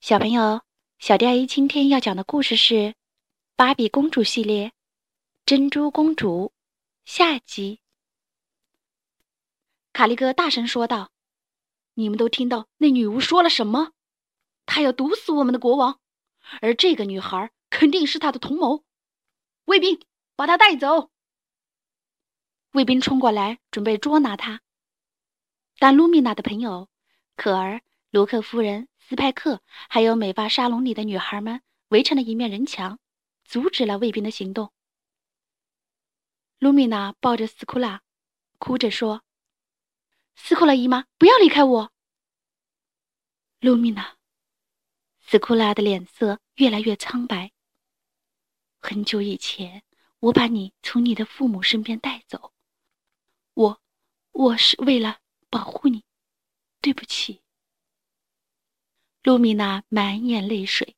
小朋友，小迪阿姨今天要讲的故事是《芭比公主系列：珍珠公主》下集。卡利哥大声说道：“你们都听到那女巫说了什么？她要毒死我们的国王，而这个女孩肯定是她的同谋。卫兵，把她带走！”卫兵冲过来，准备捉拿她。但露米娜的朋友可儿、卢克夫人。斯派克还有美发沙龙里的女孩们围成了一面人墙，阻止了卫兵的行动。露米娜抱着斯库拉，哭着说：“斯库拉姨妈，不要离开我。”露米娜，斯库拉的脸色越来越苍白。很久以前，我把你从你的父母身边带走，我，我是为了保护你，对不起。露米娜满眼泪水，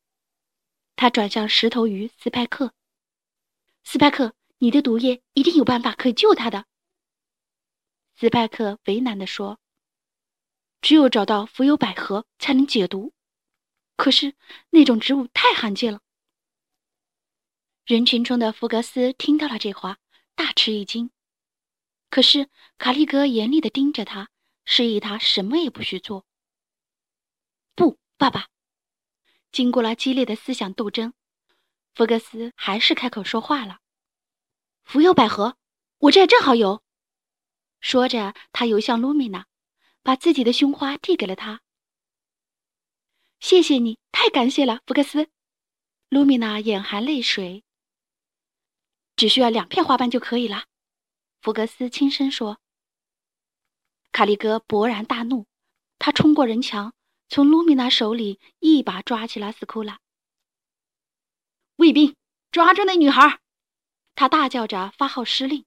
她转向石头鱼斯派克：“斯派克，你的毒液一定有办法可以救他的。”斯派克为难地说：“只有找到浮游百合才能解毒，可是那种植物太罕见了。”人群中的福格斯听到了这话，大吃一惊。可是卡利格严厉地盯着他，示意他什么也不许做。爸爸，经过了激烈的思想斗争，福克斯还是开口说话了：“浮游百合，我这正好有。”说着，他游向露米娜，把自己的胸花递给了她。“谢谢你，太感谢了，福克斯。”露米娜眼含泪水。“只需要两片花瓣就可以了。”福克斯轻声说。卡利哥勃然大怒，他冲过人墙。从卢米娜手里一把抓起了斯库拉。卫兵，抓住那女孩！他大叫着发号施令。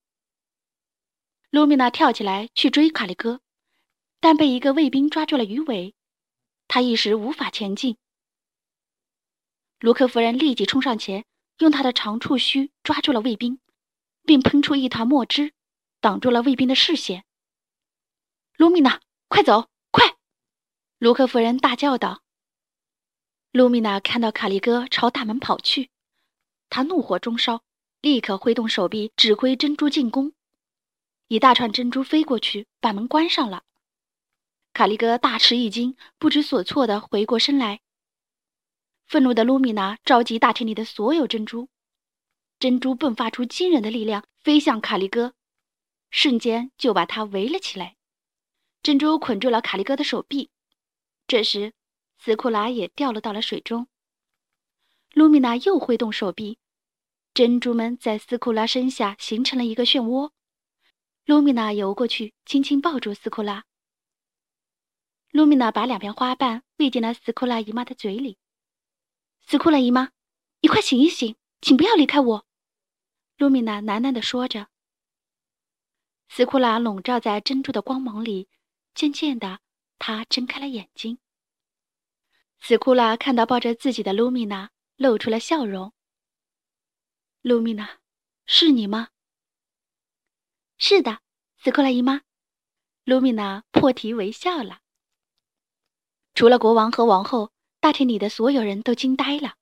卢米娜跳起来去追卡利哥，但被一个卫兵抓住了鱼尾，他一时无法前进。卢克夫人立即冲上前，用她的长触须抓住了卫兵，并喷出一团墨汁，挡住了卫兵的视线。卢米娜，快走！卢克夫人大叫道：“露米娜看到卡利哥朝大门跑去，她怒火中烧，立刻挥动手臂指挥珍珠进攻。一大串珍珠飞过去，把门关上了。卡利哥大吃一惊，不知所措地回过身来。愤怒的露米娜召集大厅里的所有珍珠，珍珠迸发出惊人的力量，飞向卡利哥，瞬间就把他围了起来。珍珠捆住了卡利哥的手臂。”这时，斯库拉也掉落到了水中。露米娜又挥动手臂，珍珠们在斯库拉身下形成了一个漩涡。露米娜游过去，轻轻抱住斯库拉。露米娜把两片花瓣喂进了斯库拉姨妈的嘴里。斯库拉姨妈，你快醒一醒，请不要离开我！露米娜喃喃地说着。斯库拉笼罩在珍珠的光芒里，渐渐的。他睁开了眼睛。斯库拉看到抱着自己的露米娜，露出了笑容。露米娜，是你吗？是的，斯库拉姨妈。露米娜破涕为笑了。除了国王和王后，大厅里的所有人都惊呆了。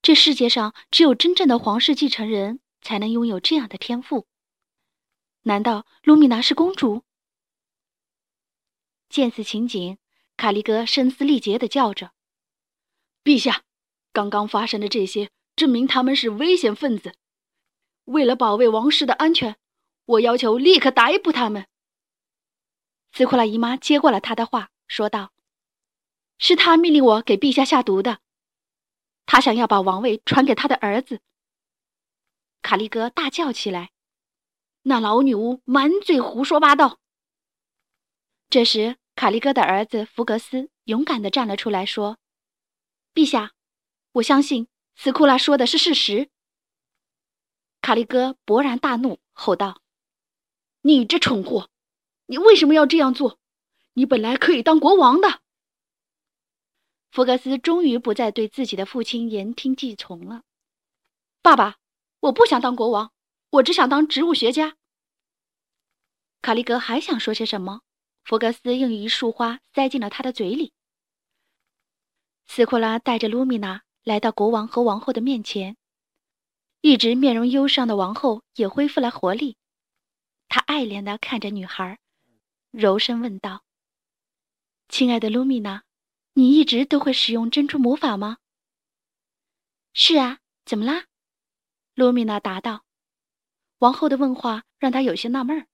这世界上只有真正的皇室继承人才能拥有这样的天赋。难道露米娜是公主？见此情景，卡利哥声嘶力竭地叫着：“陛下，刚刚发生的这些证明他们是危险分子。为了保卫王室的安全，我要求立刻逮捕他们。”斯库拉姨妈接过了他的话，说道：“是他命令我给陛下下毒的，他想要把王位传给他的儿子。”卡利哥大叫起来：“那老女巫满嘴胡说八道！”这时，卡利哥的儿子福格斯勇敢地站了出来，说：“陛下，我相信斯库拉说的是事实。”卡利哥勃然大怒，吼道：“你这蠢货，你为什么要这样做？你本来可以当国王的！”福格斯终于不再对自己的父亲言听计从了。“爸爸，我不想当国王，我只想当植物学家。”卡利哥还想说些什么？福格斯用一束花塞进了他的嘴里。斯库拉带着卢米娜来到国王和王后的面前，一直面容忧伤的王后也恢复了活力。她爱怜地看着女孩，柔声问道：“亲爱的卢米娜，你一直都会使用珍珠魔法吗？”“是啊，怎么啦？”卢米娜答道。王后的问话让她有些纳闷儿。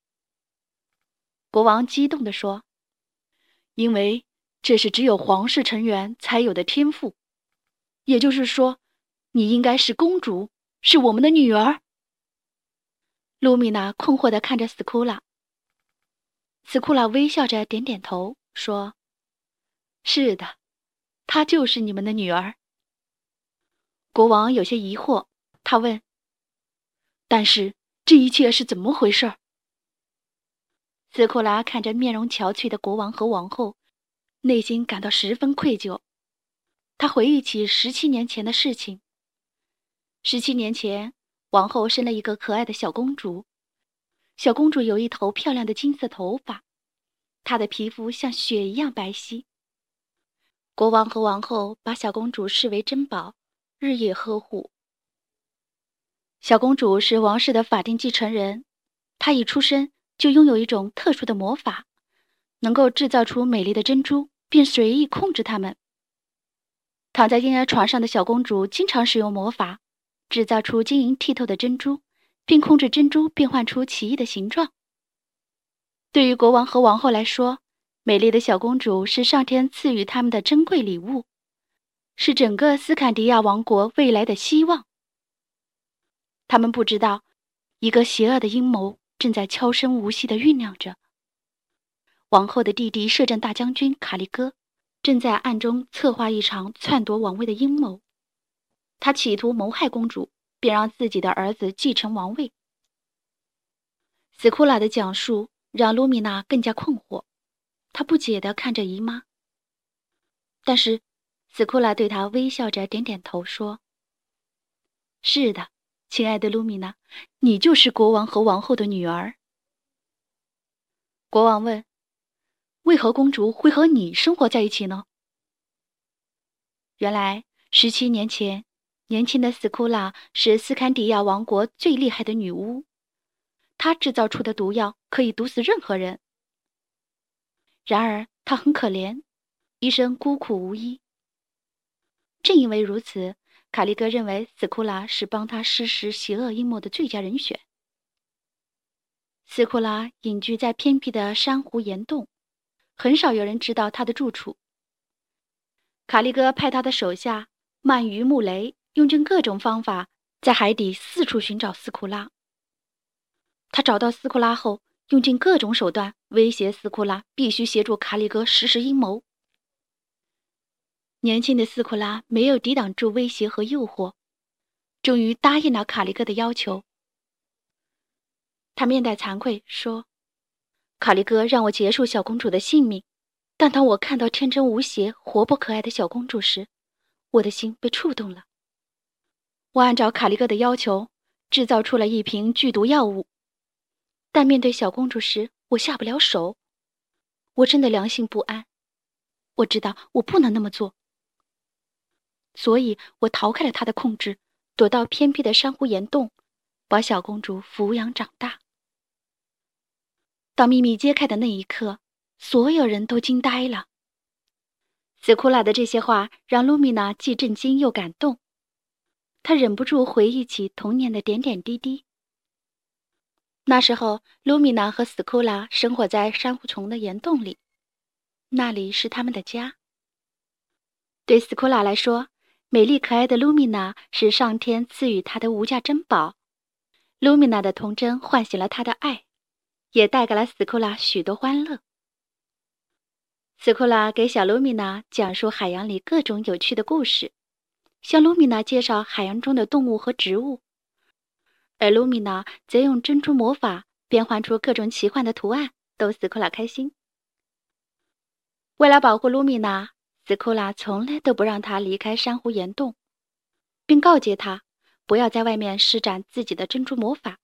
国王激动地说：“因为这是只有皇室成员才有的天赋，也就是说，你应该是公主，是我们的女儿。”卢米娜困惑地看着斯库拉。斯库拉微笑着点点头，说：“是的，她就是你们的女儿。”国王有些疑惑，他问：“但是这一切是怎么回事？”斯库拉看着面容憔悴的国王和王后，内心感到十分愧疚。他回忆起十七年前的事情。十七年前，王后生了一个可爱的小公主。小公主有一头漂亮的金色头发，她的皮肤像雪一样白皙。国王和王后把小公主视为珍宝，日夜呵护。小公主是王室的法定继承人，她一出生。就拥有一种特殊的魔法，能够制造出美丽的珍珠，并随意控制它们。躺在婴儿床上的小公主经常使用魔法，制造出晶莹剔透的珍珠，并控制珍珠变换出奇异的形状。对于国王和王后来说，美丽的小公主是上天赐予他们的珍贵礼物，是整个斯堪迪亚王国未来的希望。他们不知道，一个邪恶的阴谋。正在悄声无息地酝酿着。王后的弟弟摄政大将军卡利戈正在暗中策划一场篡夺王位的阴谋，他企图谋害公主，并让自己的儿子继承王位。斯库拉的讲述让卢米娜更加困惑，她不解地看着姨妈。但是，斯库拉对她微笑着点点头，说：“是的。”亲爱的卢米娜，你就是国王和王后的女儿。国王问：“为何公主会和你生活在一起呢？”原来，十七年前，年轻的斯库拉是斯堪迪亚王国最厉害的女巫，她制造出的毒药可以毒死任何人。然而，她很可怜，一生孤苦无依。正因为如此。卡利哥认为斯库拉是帮他实施邪恶阴谋的最佳人选。斯库拉隐居在偏僻的珊瑚岩洞，很少有人知道他的住处。卡利哥派他的手下鳗鱼穆雷用尽各种方法，在海底四处寻找斯库拉。他找到斯库拉后，用尽各种手段威胁斯库拉必须协助卡利哥实施阴谋。年轻的斯库拉没有抵挡住威胁和诱惑，终于答应了卡利哥的要求。他面带惭愧说：“卡利哥让我结束小公主的性命，但当我看到天真无邪、活泼可爱的小公主时，我的心被触动了。我按照卡利哥的要求制造出了一瓶剧毒药物，但面对小公主时，我下不了手。我真的良心不安。我知道我不能那么做。”所以我逃开了他的控制，躲到偏僻的珊瑚岩洞，把小公主抚养长大。当秘密揭开的那一刻，所有人都惊呆了。斯库拉的这些话让卢米娜既震惊又感动，她忍不住回忆起童年的点点滴滴。那时候，卢米娜和斯库拉生活在珊瑚丛的岩洞里，那里是他们的家。对斯库拉来说，美丽可爱的卢米娜是上天赐予她的无价珍宝。卢米娜的童真唤醒了她的爱，也带给了斯库拉许多欢乐。斯库拉给小卢米娜讲述海洋里各种有趣的故事，向卢米娜介绍海洋中的动物和植物，而卢米娜则用珍珠魔法变换出各种奇幻的图案，逗斯库拉开心。为了保护卢米娜。斯库拉从来都不让他离开珊瑚岩洞，并告诫他不要在外面施展自己的珍珠魔法。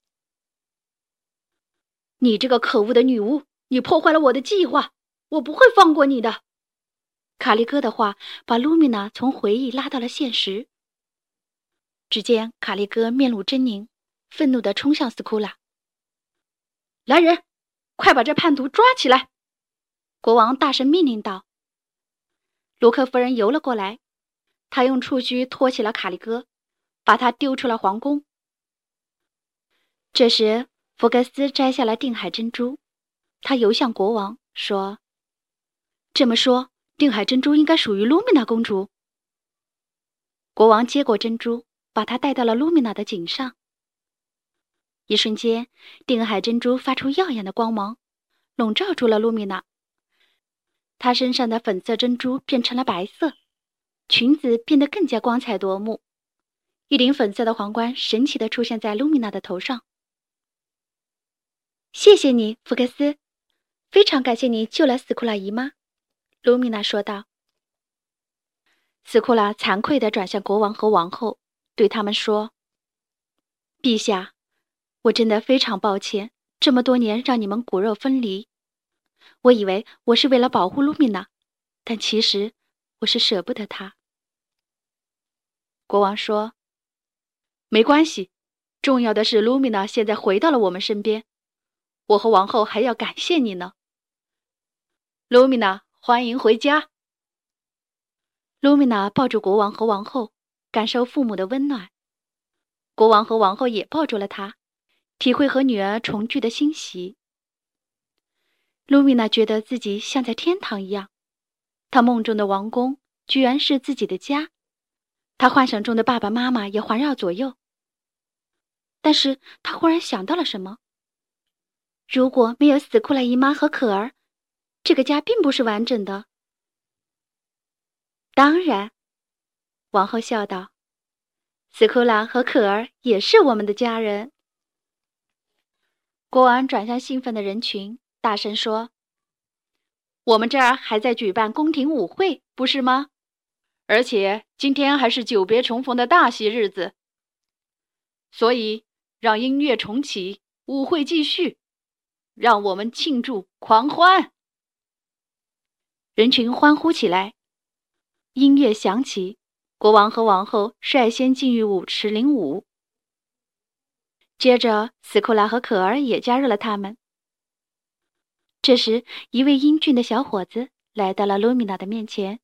你这个可恶的女巫，你破坏了我的计划，我不会放过你的！卡利哥的话把卢米娜从回忆拉到了现实。只见卡利哥面露狰狞，愤怒地冲向斯库拉。来人，快把这叛徒抓起来！国王大声命令道。卢克夫人游了过来，她用触须托起了卡利哥，把他丢出了皇宫。这时，福格斯摘下了定海珍珠，他游向国王，说：“这么说。”定海珍珠应该属于露米娜公主。国王接过珍珠，把它戴到了露米娜的颈上。一瞬间，定海珍珠发出耀眼的光芒，笼罩住了露米娜。她身上的粉色珍珠变成了白色，裙子变得更加光彩夺目。一顶粉色的皇冠神奇地出现在露米娜的头上。谢谢你，福克斯，非常感谢你救了斯库拉姨妈。卢米娜说道：“斯库拉惭愧地转向国王和王后，对他们说：‘陛下，我真的非常抱歉，这么多年让你们骨肉分离。我以为我是为了保护卢米娜，但其实我是舍不得她。’”国王说：“没关系，重要的是卢米娜现在回到了我们身边，我和王后还要感谢你呢，卢米娜。”欢迎回家。露米娜抱住国王和王后，感受父母的温暖。国王和王后也抱住了她，体会和女儿重聚的欣喜。露米娜觉得自己像在天堂一样，她梦中的王宫居然是自己的家，她幻想中的爸爸妈妈也环绕左右。但是她忽然想到了什么：如果没有死库拉姨妈和可儿。这个家并不是完整的。当然，王后笑道：“斯库拉和可儿也是我们的家人。”国王转向兴奋的人群，大声说：“我们这儿还在举办宫廷舞会，不是吗？而且今天还是久别重逢的大喜日子，所以让音乐重启，舞会继续，让我们庆祝狂欢。”人群欢呼起来，音乐响起，国王和王后率先进入舞池领舞。接着，斯库拉和可儿也加入了他们。这时，一位英俊的小伙子来到了露米娜的面前，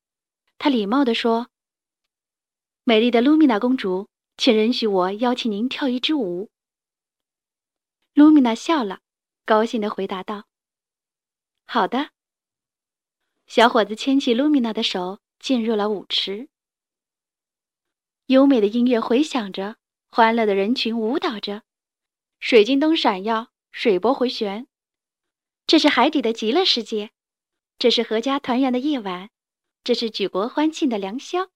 他礼貌地说：“美丽的露米娜公主，请允许我邀请您跳一支舞。”露米娜笑了，高兴地回答道：“好的。”小伙子牵起露米娜的手，进入了舞池。优美的音乐回响着，欢乐的人群舞蹈着，水晶灯闪耀，水波回旋。这是海底的极乐世界，这是阖家团圆的夜晚，这是举国欢庆的良宵。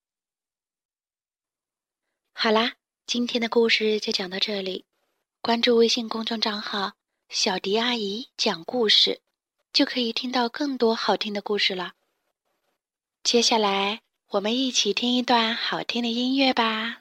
好啦，今天的故事就讲到这里。关注微信公众账号“小迪阿姨讲故事”。就可以听到更多好听的故事了。接下来，我们一起听一段好听的音乐吧。